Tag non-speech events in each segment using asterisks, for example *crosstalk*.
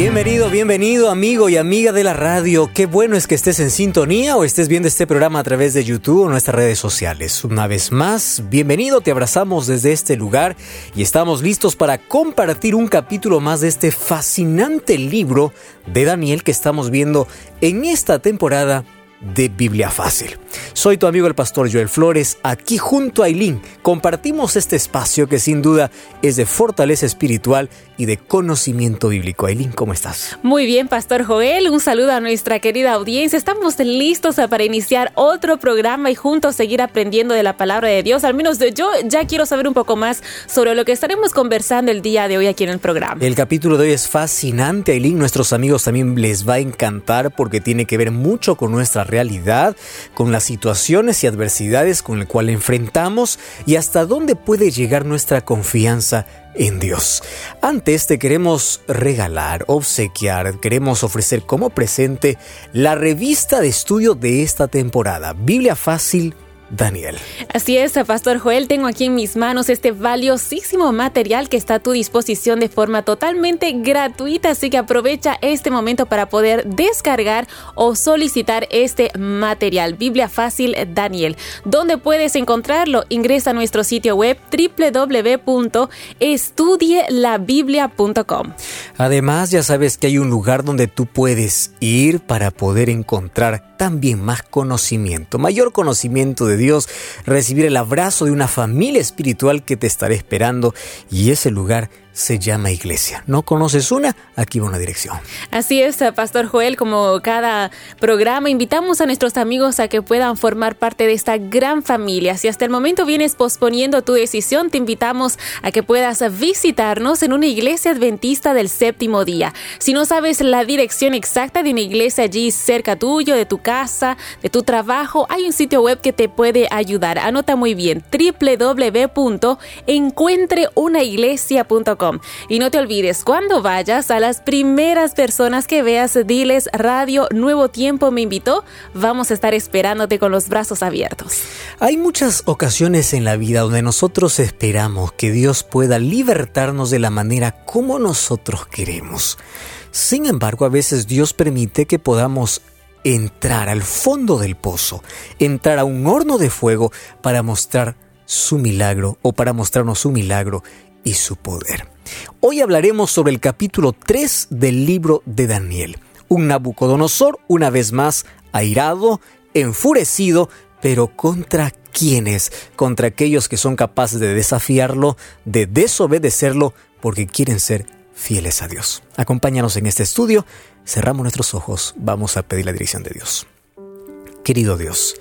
Bienvenido, bienvenido amigo y amiga de la radio. Qué bueno es que estés en sintonía o estés viendo este programa a través de YouTube o nuestras redes sociales. Una vez más, bienvenido, te abrazamos desde este lugar y estamos listos para compartir un capítulo más de este fascinante libro de Daniel que estamos viendo en esta temporada de Biblia Fácil. Soy tu amigo el pastor Joel Flores, aquí junto a Aileen compartimos este espacio que sin duda es de fortaleza espiritual y de conocimiento bíblico. Aileen, ¿cómo estás? Muy bien, Pastor Joel, un saludo a nuestra querida audiencia. Estamos listos para iniciar otro programa y juntos seguir aprendiendo de la palabra de Dios. Al menos yo ya quiero saber un poco más sobre lo que estaremos conversando el día de hoy aquí en el programa. El capítulo de hoy es fascinante, Aileen. Nuestros amigos también les va a encantar porque tiene que ver mucho con nuestra realidad, con las situaciones y adversidades con las cuales enfrentamos y hasta dónde puede llegar nuestra confianza en Dios. Antes te queremos regalar, obsequiar, queremos ofrecer como presente la revista de estudio de esta temporada, Biblia Fácil Daniel. Así es, Pastor Joel, tengo aquí en mis manos este valiosísimo material que está a tu disposición de forma totalmente gratuita, así que aprovecha este momento para poder descargar o solicitar este material, Biblia Fácil Daniel. ¿Dónde puedes encontrarlo? Ingresa a nuestro sitio web www.estudielabiblia.com. Además, ya sabes que hay un lugar donde tú puedes ir para poder encontrar también más conocimiento, mayor conocimiento de Dios, recibir el abrazo de una familia espiritual que te estará esperando y ese lugar se llama iglesia. ¿No conoces una? Aquí va una dirección. Así es, Pastor Joel, como cada programa, invitamos a nuestros amigos a que puedan formar parte de esta gran familia. Si hasta el momento vienes posponiendo tu decisión, te invitamos a que puedas visitarnos en una iglesia adventista del séptimo día. Si no sabes la dirección exacta de una iglesia allí cerca tuyo, de tu casa, de tu trabajo, hay un sitio web que te puede ayudar. Anota muy bien, www.encuentreunaiglesia.com. Y no te olvides, cuando vayas a las primeras personas que veas, diles Radio Nuevo Tiempo me invitó, vamos a estar esperándote con los brazos abiertos. Hay muchas ocasiones en la vida donde nosotros esperamos que Dios pueda libertarnos de la manera como nosotros queremos. Sin embargo, a veces Dios permite que podamos entrar al fondo del pozo, entrar a un horno de fuego para mostrar su milagro o para mostrarnos su milagro y su poder. Hoy hablaremos sobre el capítulo 3 del libro de Daniel. Un Nabucodonosor, una vez más, airado, enfurecido, pero contra quiénes? Contra aquellos que son capaces de desafiarlo, de desobedecerlo, porque quieren ser fieles a Dios. Acompáñanos en este estudio, cerramos nuestros ojos, vamos a pedir la dirección de Dios. Querido Dios,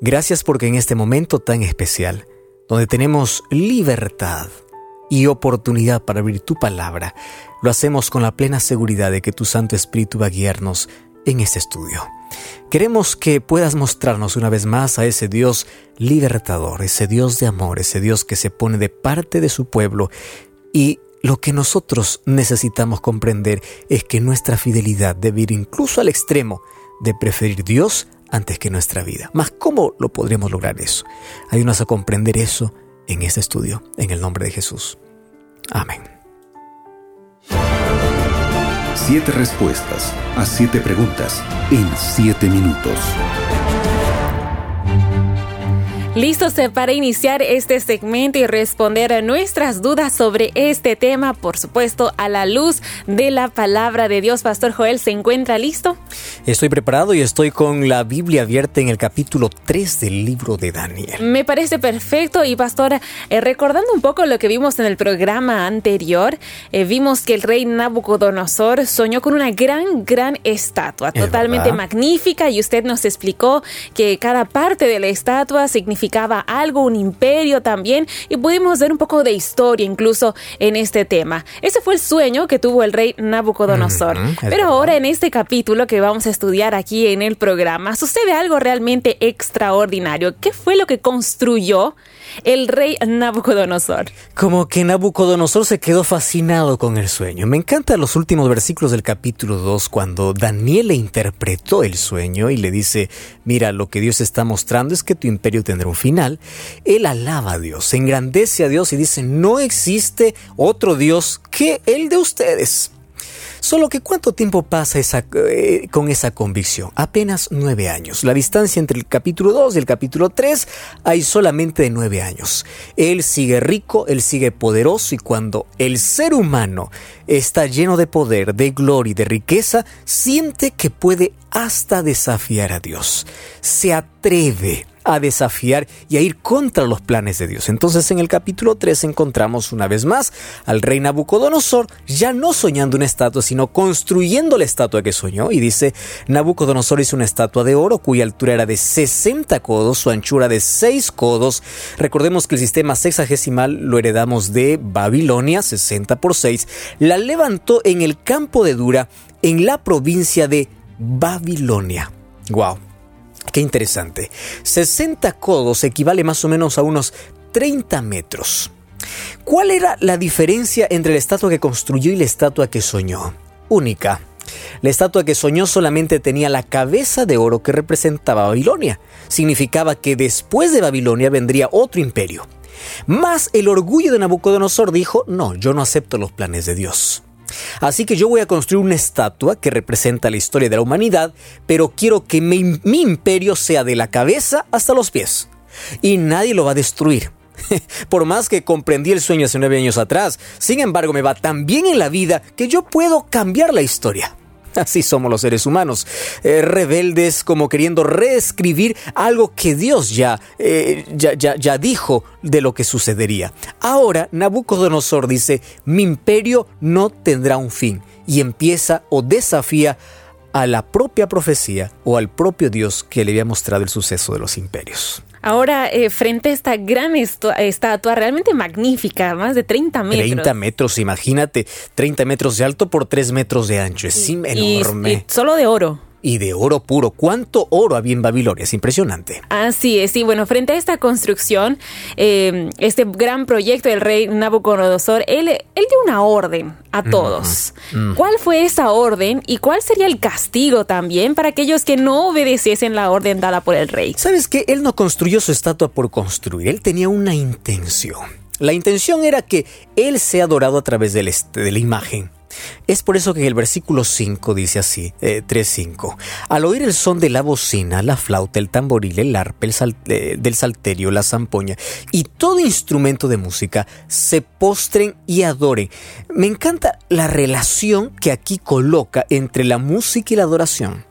gracias porque en este momento tan especial, donde tenemos libertad, y oportunidad para abrir tu palabra, lo hacemos con la plena seguridad de que tu Santo Espíritu va a guiarnos en este estudio. Queremos que puedas mostrarnos una vez más a ese Dios libertador, ese Dios de amor, ese Dios que se pone de parte de su pueblo y lo que nosotros necesitamos comprender es que nuestra fidelidad debe ir incluso al extremo de preferir Dios antes que nuestra vida. Mas ¿cómo lo podremos lograr eso? Ayúdanos a comprender eso en este estudio, en el nombre de Jesús. Amén. Siete respuestas a siete preguntas en siete minutos. Listos eh, para iniciar este segmento y responder a nuestras dudas sobre este tema, por supuesto, a la luz de la palabra de Dios. Pastor Joel, ¿se encuentra listo? Estoy preparado y estoy con la Biblia abierta en el capítulo 3 del libro de Daniel. Me parece perfecto y pastora, eh, recordando un poco lo que vimos en el programa anterior, eh, vimos que el rey Nabucodonosor soñó con una gran, gran estatua, totalmente magnífica y usted nos explicó que cada parte de la estatua significa significaba algo, un imperio también, y pudimos ver un poco de historia incluso en este tema. Ese fue el sueño que tuvo el rey Nabucodonosor. Pero ahora en este capítulo que vamos a estudiar aquí en el programa, sucede algo realmente extraordinario. ¿Qué fue lo que construyó el rey Nabucodonosor? Como que Nabucodonosor se quedó fascinado con el sueño. Me encantan los últimos versículos del capítulo 2 cuando Daniel le interpretó el sueño y le dice, mira, lo que Dios está mostrando es que tu imperio tendrá un final. Él alaba a Dios, engrandece a Dios y dice, no existe otro Dios que el de ustedes. Solo que ¿cuánto tiempo pasa eh, con esa convicción? Apenas nueve años. La distancia entre el capítulo 2 y el capítulo 3 hay solamente de nueve años. Él sigue rico, él sigue poderoso y cuando el ser humano está lleno de poder, de gloria y de riqueza, siente que puede hasta desafiar a Dios. Se atreve a desafiar y a ir contra los planes de Dios. Entonces en el capítulo 3 encontramos una vez más al rey Nabucodonosor ya no soñando una estatua, sino construyendo la estatua que soñó. Y dice, Nabucodonosor hizo una estatua de oro cuya altura era de 60 codos, su anchura de 6 codos. Recordemos que el sistema sexagesimal lo heredamos de Babilonia, 60 por 6. La levantó en el campo de Dura, en la provincia de Babilonia. Wow. Qué interesante. 60 codos equivale más o menos a unos 30 metros. ¿Cuál era la diferencia entre la estatua que construyó y la estatua que soñó? Única. La estatua que soñó solamente tenía la cabeza de oro que representaba Babilonia. Significaba que después de Babilonia vendría otro imperio. Más el orgullo de Nabucodonosor dijo, no, yo no acepto los planes de Dios. Así que yo voy a construir una estatua que representa la historia de la humanidad, pero quiero que mi, imperio sea de la cabeza hasta los pies. Y nadie lo va a destruir. *laughs* Por más que comprendí el sueño hace nueve años atrás, sin embargo me va tan bien en la vida que yo puedo cambiar la historia. *laughs* Así somos los seres humanos, eh, rebeldes como queriendo reescribir algo que Dios eh, ya, ya, ya dijo de lo que sucedería. Ahora Nabucodonosor dice, mi imperio no tendrá un fin y empieza o desafía a la propia profecía o al propio Dios que le había mostrado el suceso de los imperios. Ahora, eh, frente a esta gran estatua realmente magnífica, más de 30 metros. 30 metros, imagínate, 30 metros de alto por 3 metros de ancho, es enorme. y solo de oro y de oro puro. ¿Cuánto oro había en Babilonia? Es impresionante. Así es, sí. Bueno, frente a esta construcción, eh, este gran proyecto del rey Nabucodonosor, él, él dio una orden a todos. ¿Cuál fue esa orden y cuál sería el castigo también para aquellos que no obedeciesen la orden dada por el rey? ¿Sabes que Él no construyó su estatua por construir, él tenía una intención. La intención era que Él sea adorado a través de la imagen. Es por eso que en el versículo 5 dice así, 3.5, eh, al oír el son de la bocina, la flauta, el tamboril, el arpe, el eh, del salterio, la zampoña y todo instrumento de música, se postren y adoren. Me encanta la relación que aquí coloca entre la música y la adoración.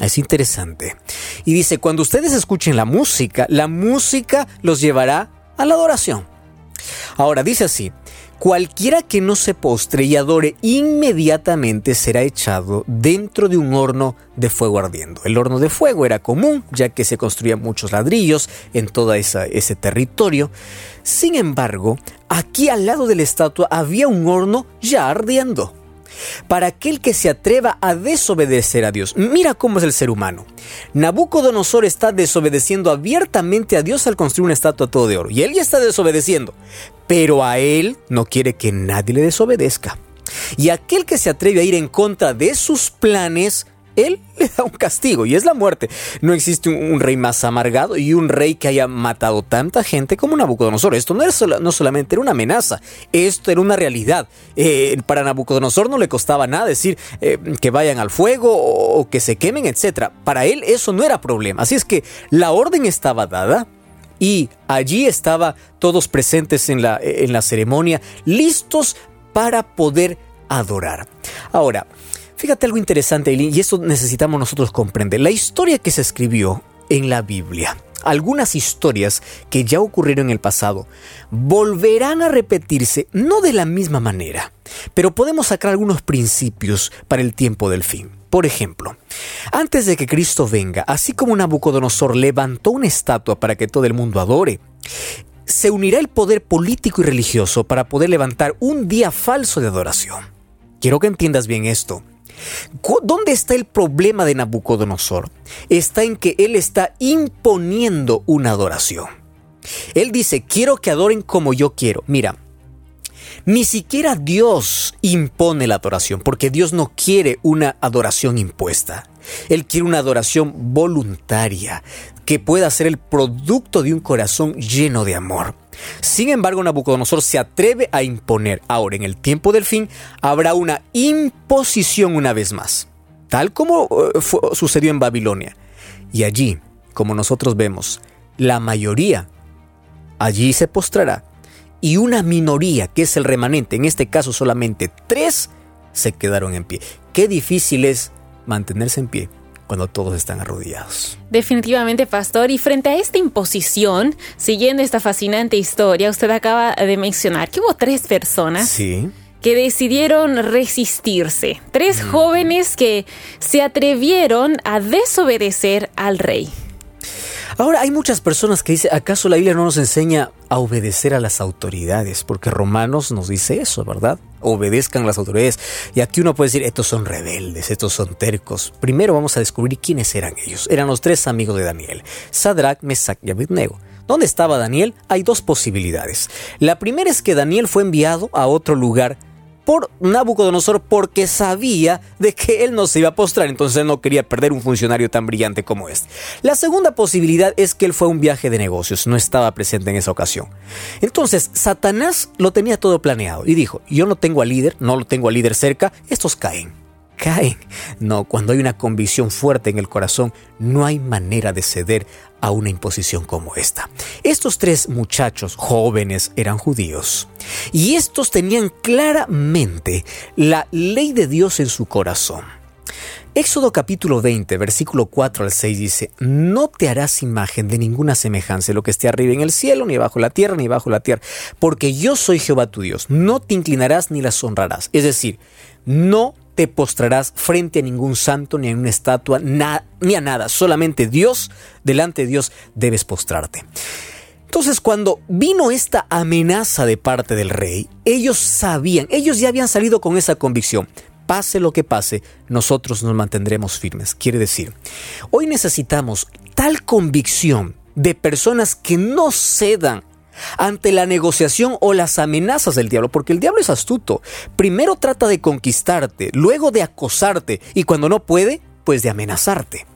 Es interesante. Y dice, cuando ustedes escuchen la música, la música los llevará a la adoración. Ahora dice así, Cualquiera que no se postre y adore inmediatamente será echado dentro de un horno de fuego ardiendo. El horno de fuego era común ya que se construían muchos ladrillos en todo ese territorio. Sin embargo, aquí al lado de la estatua había un horno ya ardiendo para aquel que se atreva a desobedecer a Dios. Mira cómo es el ser humano. Nabucodonosor está desobedeciendo abiertamente a Dios al construir una estatua todo de oro. Y él ya está desobedeciendo. Pero a él no quiere que nadie le desobedezca. Y aquel que se atreve a ir en contra de sus planes, él *laughs* le da un castigo y es la muerte. No existe un, rey más amargado y un rey que haya matado tanta gente como Nabucodonosor. Esto no, era no solamente era una amenaza, esto era una realidad. Eh, para Nabucodonosor no le costaba nada decir eh, que vayan al fuego o, que se quemen, etc. Para él eso no era problema. Así es que la orden estaba dada y allí estaban todos presentes en la, en la ceremonia, listos para poder adorar. Ahora, Fíjate algo interesante, y esto necesitamos nosotros comprender. La historia que se escribió en la Biblia, algunas historias que ya ocurrieron en el pasado, volverán a repetirse, no de la misma manera, pero podemos sacar algunos principios para el tiempo del fin. Por ejemplo, antes de que Cristo venga, así como Nabucodonosor levantó una estatua para que todo el mundo adore, se unirá el poder político y religioso para poder levantar un día falso de adoración. Quiero que entiendas bien esto. ¿Dónde está el problema de Nabucodonosor? Está en que él está imponiendo una adoración. Él dice, quiero que adoren como yo quiero. Mira, ni siquiera Dios impone la adoración, porque Dios no quiere una adoración impuesta. Él quiere una adoración voluntaria, que pueda ser el producto de un corazón lleno de amor. Sin embargo, Nabucodonosor se atreve a imponer. Ahora, en el tiempo del fin, habrá una imposición una vez más, tal como eh, sucedió en Babilonia. Y allí, como nosotros vemos, la mayoría allí se postrará y una minoría, que es el remanente, en este caso solamente tres, se quedaron en pie. Qué difícil es mantenerse en pie cuando todos están arrodillados. Definitivamente, pastor. Y frente a esta imposición, siguiendo esta fascinante historia, usted acaba de mencionar que hubo tres personas. que decidieron resistirse. Tres mm. jóvenes que se atrevieron a desobedecer al rey. Ahora, hay muchas personas que dicen, ¿acaso la Biblia no nos enseña a obedecer a las autoridades? Porque Romanos nos dice eso, ¿verdad? Obedezcan las autoridades. Y aquí uno puede decir, estos son rebeldes, estos son tercos. Primero vamos a descubrir quiénes eran ellos. Eran los tres amigos de Daniel, Sadrach, Mesach y Abednego. ¿Dónde estaba Daniel? Hay dos posibilidades. La primera es que Daniel fue enviado a otro lugar por Nabucodonosor porque sabía de que él no se iba a postrar, entonces él no quería perder un funcionario tan brillante como este. La segunda posibilidad es que él fue a un viaje de negocios, no estaba presente en esa ocasión. Entonces, Satanás lo tenía todo planeado y dijo, yo no tengo al líder, no lo tengo al líder cerca, estos caen caen. No, cuando hay una convicción fuerte en el corazón, no hay manera de ceder a una imposición como esta. Estos tres muchachos jóvenes eran judíos y estos tenían claramente la ley de Dios en su corazón. Éxodo capítulo 20, versículo 4 al 6 dice, No te harás imagen de ninguna semejanza lo que esté arriba en el cielo, ni bajo la tierra, ni bajo la tierra, porque yo soy Jehová tu Dios, no te inclinarás ni las honrarás. Es decir, no te postrarás frente a ningún santo, ni a una estatua, ni a nada. Solamente Dios, delante de Dios debes postrarte. Entonces cuando vino esta amenaza de parte del rey, ellos sabían, ellos ya habían salido con esa convicción. Pase lo que pase, nosotros nos mantendremos firmes. Quiere decir, hoy necesitamos tal convicción de personas que no cedan ante la negociación o las amenazas del diablo, porque el diablo es astuto. Primero trata de conquistarte, luego de acosarte y cuando no puede, pues de amenazarte.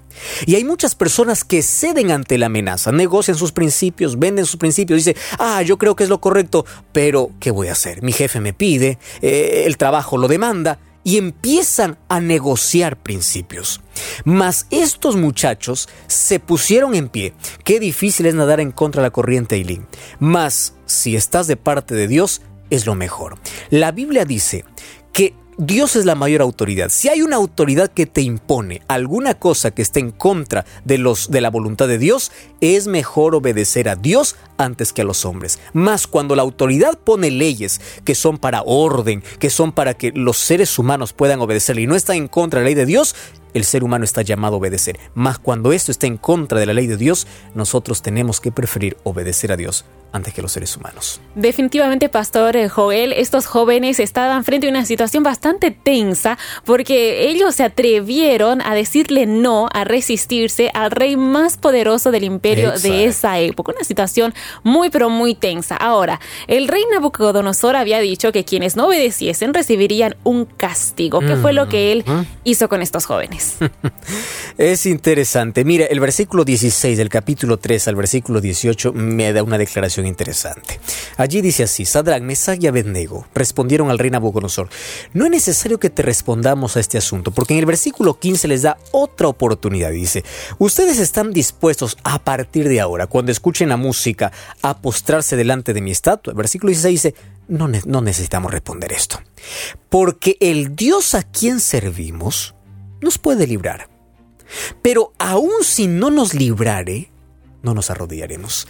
Y hay muchas personas que ceden ante la amenaza, negocian sus principios, venden sus principios, dice, ah, yo creo que es lo correcto, pero ¿qué voy a hacer? Mi jefe me pide, eh, el trabajo lo demanda, y empiezan a negociar principios. Mas estos muchachos se pusieron en pie. Qué difícil es nadar en contra de la corriente, Eileen. Mas si estás de parte de Dios, es lo mejor. La Biblia dice que Dios es la mayor autoridad. Si hay una autoridad que te impone alguna cosa que esté en contra de, los, de la voluntad de Dios, es mejor obedecer a Dios antes que a los hombres. Más cuando la autoridad pone leyes que son para orden, que son para que los seres humanos puedan obedecerle y no está en contra de la ley de Dios, el ser humano está llamado a obedecer. Más cuando esto está en contra de la ley de Dios, nosotros tenemos que preferir obedecer a Dios antes que los seres humanos. Definitivamente, Pastor eh, Joel, estos jóvenes estaban frente a una situación bastante tensa porque ellos se atrevieron a decirle no, a resistirse al rey más poderoso del imperio de esa época. Una situación muy, pero muy tensa. Ahora, el rey Nabucodonosor había dicho que quienes no obedeciesen recibirían un castigo. ¿Qué fue lo que él hizo con estos jóvenes? *laughs* es interesante. Mira, el versículo 16 del capítulo 3 al versículo 18 me da una declaración interesante. Allí dice así, Sadrach, Mesach y Abednego respondieron al rey Nabucodonosor, no es necesario que te respondamos a este asunto, porque en el versículo 15 les da otra oportunidad. Dice, ustedes están dispuestos a partir de ahora, cuando escuchen la música, a postrarse delante de mi estatua. El versículo 16 dice, no, no necesitamos responder esto, porque el Dios a quien servimos nos puede librar. Pero aun si no nos librare, no nos arrodillaremos.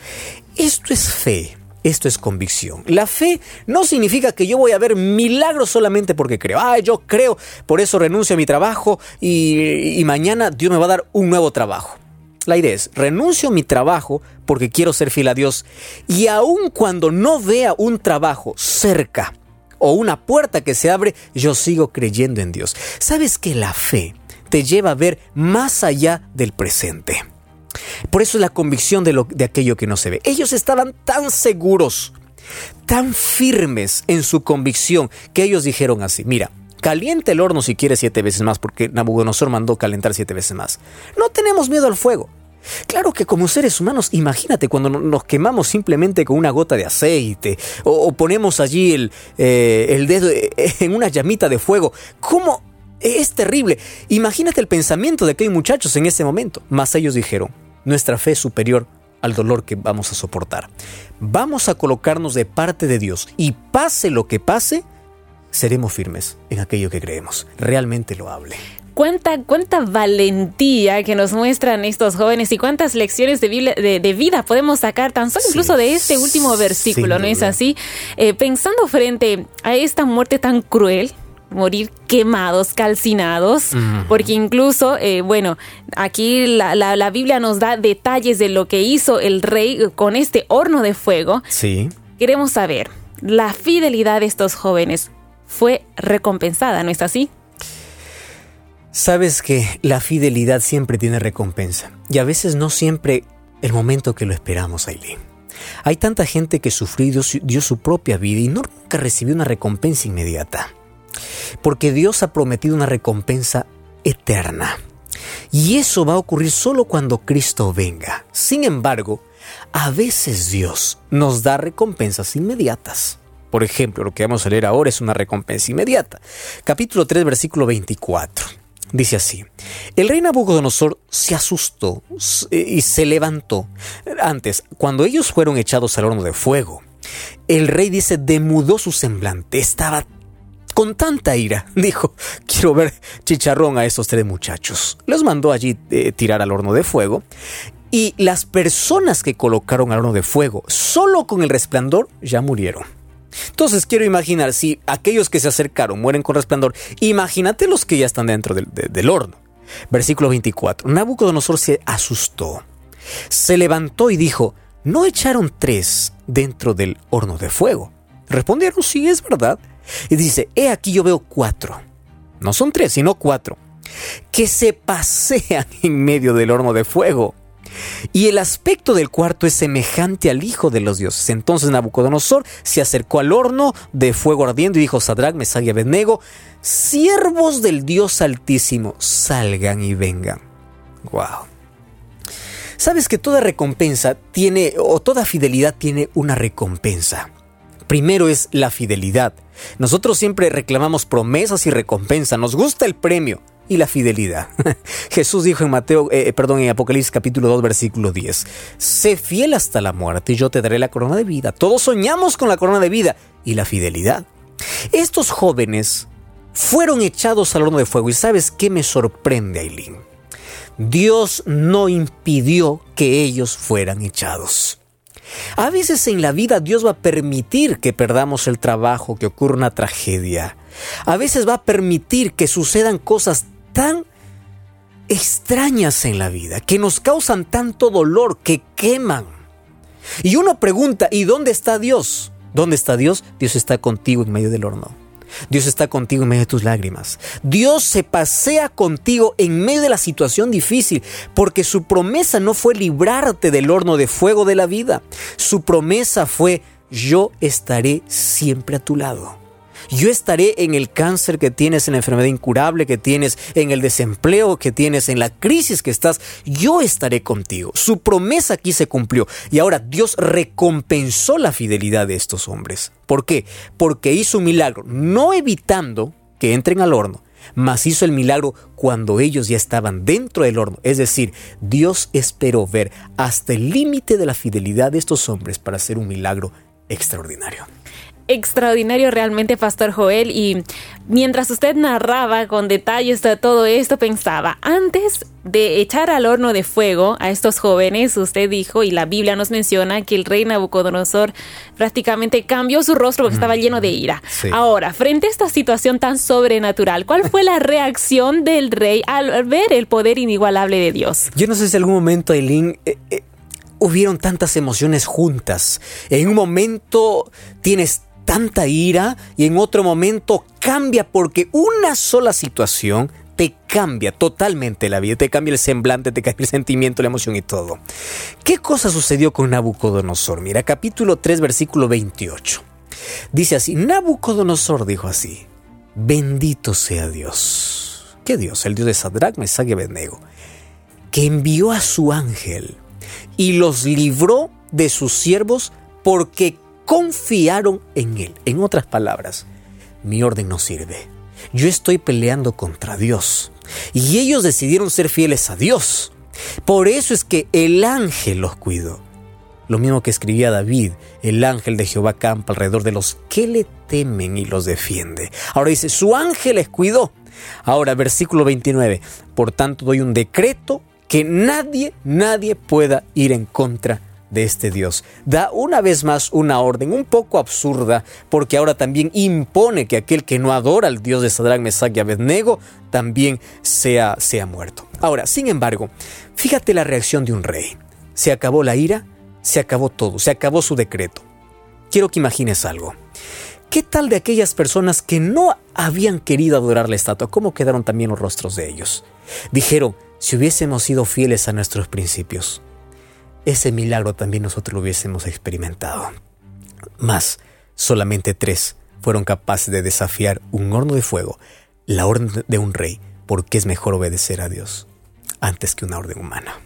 Esto es fe. Esto es convicción. La fe no significa que yo voy a ver milagros solamente porque creo. Ah, yo creo, por eso renuncio a mi trabajo y, y mañana Dios me va a dar un nuevo trabajo. La idea es, renuncio a mi trabajo porque quiero ser fiel a Dios y aun cuando no vea un trabajo cerca o una puerta que se abre, yo sigo creyendo en Dios. ¿Sabes que la fe te lleva a ver más allá del presente? Por eso es la convicción de, lo, de aquello que no se ve. Ellos estaban tan seguros, tan firmes en su convicción, que ellos dijeron así, mira, caliente el horno si quieres siete veces más, porque Nabucodonosor mandó calentar siete veces más. No tenemos miedo al fuego. Claro que como seres humanos, imagínate cuando nos quemamos simplemente con una gota de aceite o, ponemos allí el, eh, dedo eh, en una llamita de fuego. ¿Cómo? Es terrible. Imagínate el pensamiento de aquellos muchachos en ese momento. Mas ellos dijeron, nuestra fe es superior al dolor que vamos a soportar. Vamos a colocarnos de parte de Dios y pase lo que pase, seremos firmes en aquello que creemos. Realmente lo hable. Cuánta, cuánta valentía que nos muestran estos jóvenes y cuántas lecciones de, vida podemos sacar tan solo incluso de este último versículo, ¿no es así? Eh, pensando frente a esta muerte tan cruel, morir quemados, calcinados, porque incluso, eh, bueno, aquí la, la, Biblia nos da detalles de lo que hizo el rey con este horno de fuego. Sí. Queremos saber, la fidelidad de estos jóvenes fue recompensada, ¿no es así? Sabes que la fidelidad siempre tiene recompensa y a veces no siempre el momento que lo esperamos, Aileen. Hay tanta gente que sufrió y dio su propia vida y nunca recibió una recompensa inmediata porque Dios ha prometido una recompensa eterna. Y eso va a ocurrir solo cuando Cristo venga. Sin embargo, a veces Dios nos da recompensas inmediatas. Por ejemplo, lo que vamos a leer ahora es una recompensa inmediata. Capítulo 3, versículo 24. Dice así, el rey Nabucodonosor se asustó y se levantó. Antes, cuando ellos fueron echados al horno de fuego, el rey dice, demudó su semblante, estaba con tanta ira, *laughs* dijo, quiero ver chicharrón a esos tres muchachos. Los mandó allí eh, tirar al horno de fuego y las personas que colocaron al horno de fuego, solo con el resplandor, ya murieron. Entonces quiero imaginar, si aquellos que se acercaron mueren con resplandor, imagínate los que ya están dentro del, horno. Versículo 24. Nabucodonosor se asustó, se levantó y dijo, ¿no echaron tres dentro del horno de fuego? Respondieron, sí, es verdad. Y dice, he aquí yo veo cuatro. No son tres, sino cuatro. Que se *laughs* pasean en medio del horno de fuego. Y el aspecto del cuarto es semejante al Hijo de los dioses. Entonces Nabucodonosor se acercó al horno de fuego ardiendo y dijo, Sadrach, Mesach y Abednego, siervos del Dios Altísimo, salgan y vengan. Wow. Sabes que toda recompensa tiene, o toda fidelidad tiene una recompensa. Primero es la fidelidad. Nosotros siempre reclamamos promesas y recompensa. Nos gusta el premio y la fidelidad. *laughs* Jesús dijo en Mateo, eh, perdón, en Apocalipsis capítulo 2, versículo 10, sé fiel hasta la muerte y yo te daré la corona de vida. Todos soñamos con la corona de vida y la fidelidad. Estos jóvenes fueron echados al horno de fuego y sabes qué me sorprende, Aileen. Dios no impidió que ellos fueran echados. A veces en la vida Dios va a permitir que perdamos el trabajo, que ocurra una tragedia. A veces va a permitir que sucedan cosas tan extrañas en la vida, que nos causan tanto dolor, que queman. Y uno pregunta, ¿y dónde está Dios? ¿Dónde está Dios? Dios está contigo en medio del horno. Dios está contigo en medio de tus lágrimas. Dios se pasea contigo en medio de la situación difícil, porque su promesa no fue librarte del horno de fuego de la vida. Su promesa fue, yo estaré siempre a tu lado. Yo estaré en el cáncer que tienes, en la enfermedad incurable que tienes, en el desempleo que tienes, en la crisis que estás. Yo estaré contigo. Su promesa aquí se cumplió. Y ahora Dios recompensó la fidelidad de estos hombres. ¿Por qué? Porque hizo un milagro, no evitando que entren al horno, mas hizo el milagro cuando ellos ya estaban dentro del horno. Es decir, Dios esperó ver hasta el límite de la fidelidad de estos hombres para hacer un milagro extraordinario. Extraordinario realmente, Pastor Joel. Y mientras usted narraba con detalles de todo esto, pensaba, antes de echar al horno de fuego a estos jóvenes, usted dijo, y la Biblia nos menciona que el rey Nabucodonosor prácticamente cambió su rostro porque estaba lleno de ira. Ahora, frente a esta situación tan sobrenatural, ¿cuál fue la reacción del rey al ver el poder inigualable de Dios? Yo no sé si en algún momento, Eileen, eh, eh, hubieron tantas emociones juntas. En un momento tienes tanta ira y en otro momento cambia porque una sola situación te cambia totalmente la vida, te cambia el semblante, te cambia el sentimiento, la emoción y todo. ¿Qué cosa sucedió con Nabucodonosor? Mira, capítulo 3, versículo 28. Dice así, Nabucodonosor dijo así, bendito sea Dios. ¿Qué Dios? El Dios de Sadrach, Mesach y Abednego, que envió a su ángel y los libró de sus siervos porque confiaron en él. En otras palabras, mi orden no sirve yo estoy peleando contra Dios. Y ellos decidieron ser fieles a Dios. Por eso es que el ángel los cuidó. Lo mismo que escribía David, el ángel de Jehová campa alrededor de los que le temen y los defiende. Ahora dice, su ángel les cuidó. Ahora, versículo 29, por tanto doy un decreto que nadie, nadie pueda ir en contra de este Dios. Da una vez más una orden un poco absurda porque ahora también impone que aquel que no adora al Dios de Sadrach, Mesach y Abednego también sea, sea muerto. Ahora, sin embargo, fíjate la reacción de un rey. Se acabó la ira, se acabó todo, se acabó su decreto. Quiero que imagines algo. ¿Qué tal de aquellas personas que no habían querido adorar la estatua? ¿Cómo quedaron también los rostros de ellos? Dijeron, si hubiésemos sido fieles a nuestros principios, ese milagro también nosotros lo hubiésemos experimentado. Más, solamente tres fueron capaces de desafiar un horno de fuego, la orden de un rey, porque es mejor obedecer a Dios antes que una orden humana.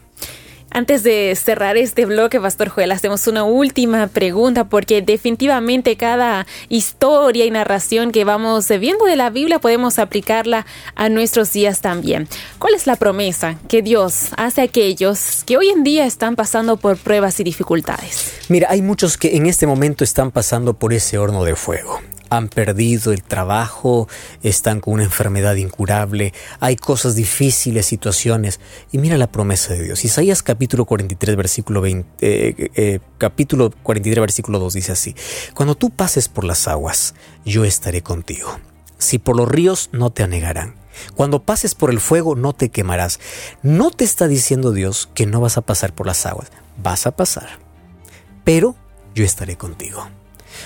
Antes de cerrar este bloque, Pastor Joel, hacemos una última pregunta porque definitivamente cada historia y narración que vamos viendo de la Biblia podemos aplicarla a nuestros días también. ¿Cuál es la promesa que Dios hace a aquellos que hoy en día están pasando por pruebas y dificultades? Mira, hay muchos que en este momento están pasando por ese horno de fuego han perdido el trabajo, están con una enfermedad incurable, hay cosas difíciles, situaciones. Y mira la promesa de Dios. Isaías capítulo 43, versículo 20, eh, eh, capítulo 43, versículo 2 dice así, Cuando tú pases por las aguas, yo estaré contigo. Si por los ríos, no te anegarán. Cuando pases por el fuego, no te quemarás. No te está diciendo Dios que no vas a pasar por las aguas. Vas a pasar. Pero yo estaré contigo.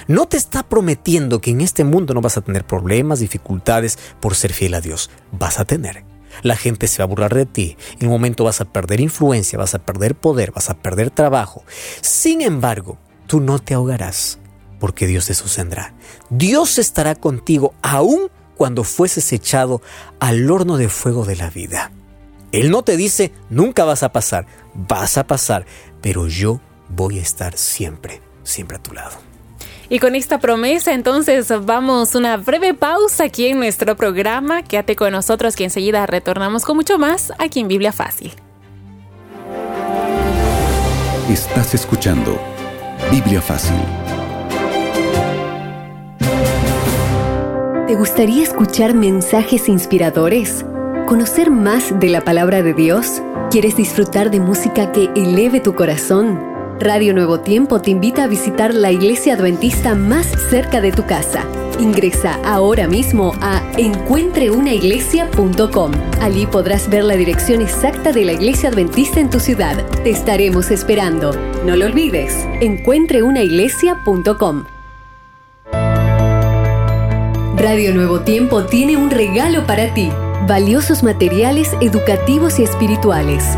No te está prometiendo que en este mundo no vas a tener problemas, dificultades por ser fiel a Dios. Vas a tener. La gente se va a burlar de ti. En un momento vas a perder influencia, vas a perder poder, vas a perder trabajo. Sin embargo, tú no te ahogarás porque Dios te sostendrá. Dios estará contigo aún cuando fueses echado al horno de fuego de la vida. Él no te dice, nunca vas a pasar, vas a pasar, pero yo voy a estar siempre, siempre a tu lado. Y con esta promesa, entonces vamos una breve pausa aquí en nuestro programa. Quédate con nosotros que enseguida retornamos con mucho más aquí en Biblia Fácil. Estás escuchando Biblia Fácil. ¿Te gustaría escuchar mensajes inspiradores? ¿Conocer más de la palabra de Dios? ¿Quieres disfrutar de música que eleve tu corazón? Radio Nuevo Tiempo te invita a visitar la iglesia adventista más cerca de tu casa. Ingresa ahora mismo a encuentreunaiglesia.com. Allí podrás ver la dirección exacta de la iglesia adventista en tu ciudad. Te estaremos esperando. No lo olvides, encuentreunaiglesia.com. Radio Nuevo Tiempo tiene un regalo para ti. Valiosos materiales educativos y espirituales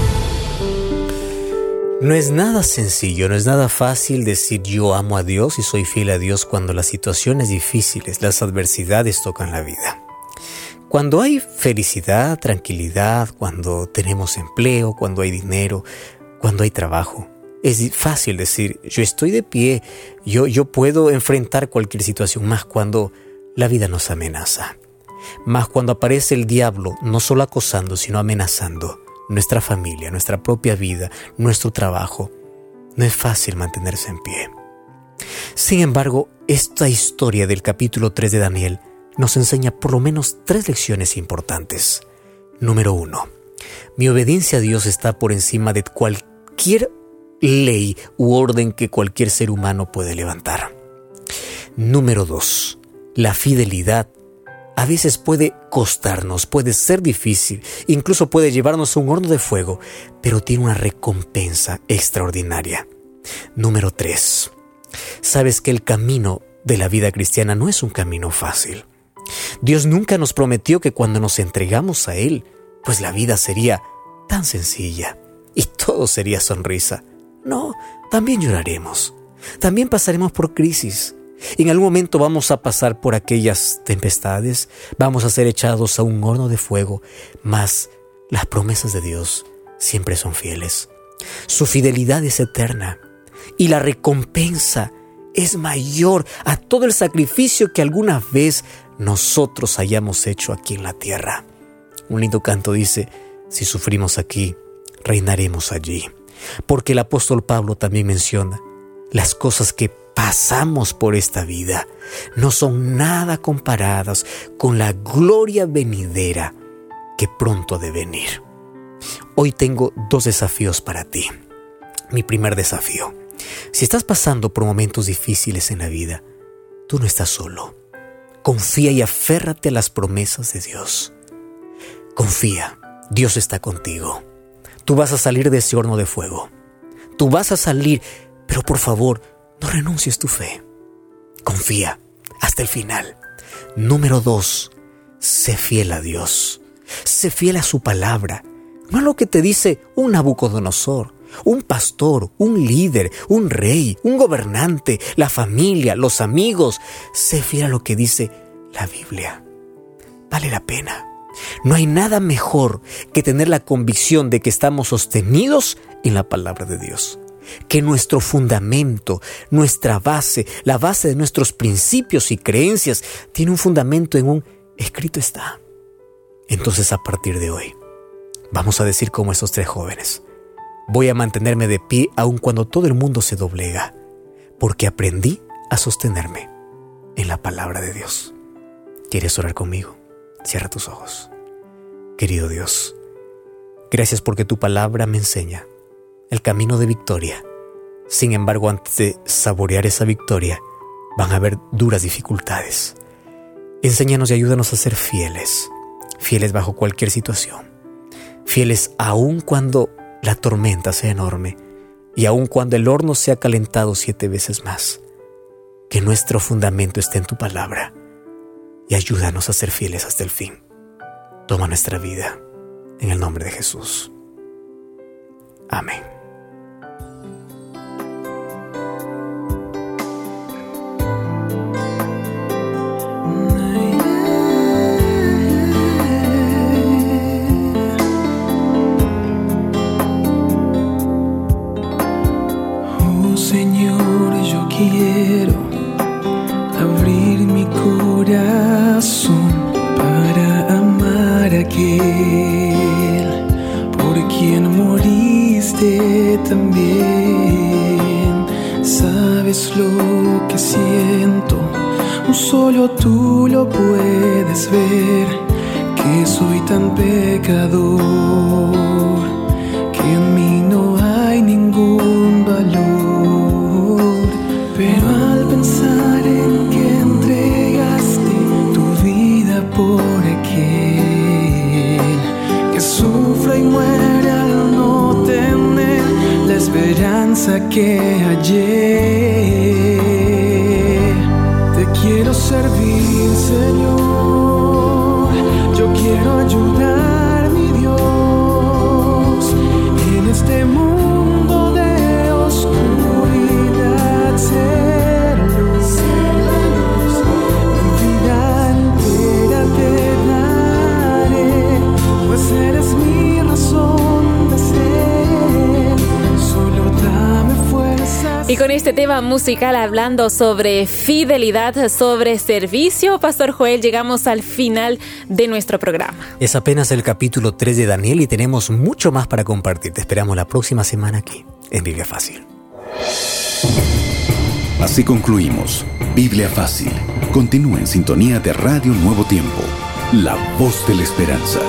No es nada sencillo, no es nada fácil decir yo amo a Dios y soy fiel a Dios cuando las situaciones difíciles, las adversidades tocan la vida. Cuando hay felicidad, tranquilidad, cuando tenemos empleo, cuando hay dinero, cuando hay trabajo, es fácil decir, yo estoy de pie, yo, yo puedo enfrentar cualquier situación, más cuando la vida nos amenaza. Más cuando aparece el diablo, no solo acosando, sino amenazando nuestra familia, nuestra propia vida, nuestro trabajo. No es fácil mantenerse en pie. Sin embargo, esta historia del capítulo 3 de Daniel nos enseña por lo menos tres lecciones importantes. Número uno, mi obediencia a Dios está por encima de cualquier ley u orden que cualquier ser humano puede levantar. Número dos, la fidelidad a veces puede costarnos, puede ser difícil, incluso puede llevarnos a un horno de fuego, pero tiene una recompensa extraordinaria. Número tres, sabes que el camino de la vida cristiana no es un camino fácil. Dios nunca nos prometió que cuando nos entregamos a Él, pues la vida sería tan sencilla y todo sería sonrisa. No, también lloraremos, también pasaremos por crisis. En algún momento vamos a pasar por aquellas tempestades, vamos a ser echados a un horno de fuego, mas las promesas de Dios siempre son fieles. Su fidelidad es eterna y la recompensa es mayor a todo el sacrificio que alguna vez nosotros hayamos hecho aquí en la tierra. Un lindo canto dice, si sufrimos aquí, reinaremos allí. Porque el apóstol Pablo también menciona, las cosas que pasamos por esta vida no son nada comparadas con la gloria venidera que pronto ha de venir. Hoy tengo dos desafíos para ti. Mi primer desafío. Si estás pasando por momentos difíciles en la vida, tú no estás solo. Confía y aférrate a las promesas de Dios. Confía, Dios está contigo. Tú vas a salir de ese horno de fuego. Tú vas a salir, pero por favor, no renuncies tu fe. Confía hasta el final. Número dos, sé fiel a Dios. Sé fiel a su palabra. No a lo que te dice un Nabucodonosor, un pastor, un líder, un rey, un gobernante, la familia, los amigos. Sé fiel a lo que dice la Biblia. Vale la pena. No hay nada mejor que tener la convicción de que estamos sostenidos en la palabra de Dios. Que nuestro fundamento, nuestra base, la base de nuestros principios y creencias, tiene un fundamento en un escrito está. Entonces a partir de hoy, vamos a decir como esos tres jóvenes, voy a mantenerme de pie aun cuando todo el mundo se doblega, porque aprendí a sostenerme en la palabra de Dios. ¿Quieres orar conmigo? Cierra tus ojos. Querido Dios, gracias porque tu palabra me enseña el camino de victoria. Sin embargo, antes de saborear esa victoria, van a haber duras dificultades. Enséñanos y ayúdanos a ser fieles, fieles bajo cualquier situación, fieles aun cuando la tormenta sea enorme y aun cuando el horno sea calentado siete veces más. Que nuestro fundamento esté en tu palabra y ayúdanos a ser fieles hasta el fin. Toma nuestra vida en el nombre de Jesús. Amén. in you. Con este tema musical hablando sobre fidelidad, sobre servicio, Pastor Joel, llegamos al final de nuestro programa. Es apenas el capítulo 3 de Daniel y tenemos mucho más para compartir. Te esperamos la próxima semana aquí en Biblia Fácil. Así concluimos. Biblia Fácil. Continúa en sintonía de Radio Nuevo Tiempo, la voz de la esperanza.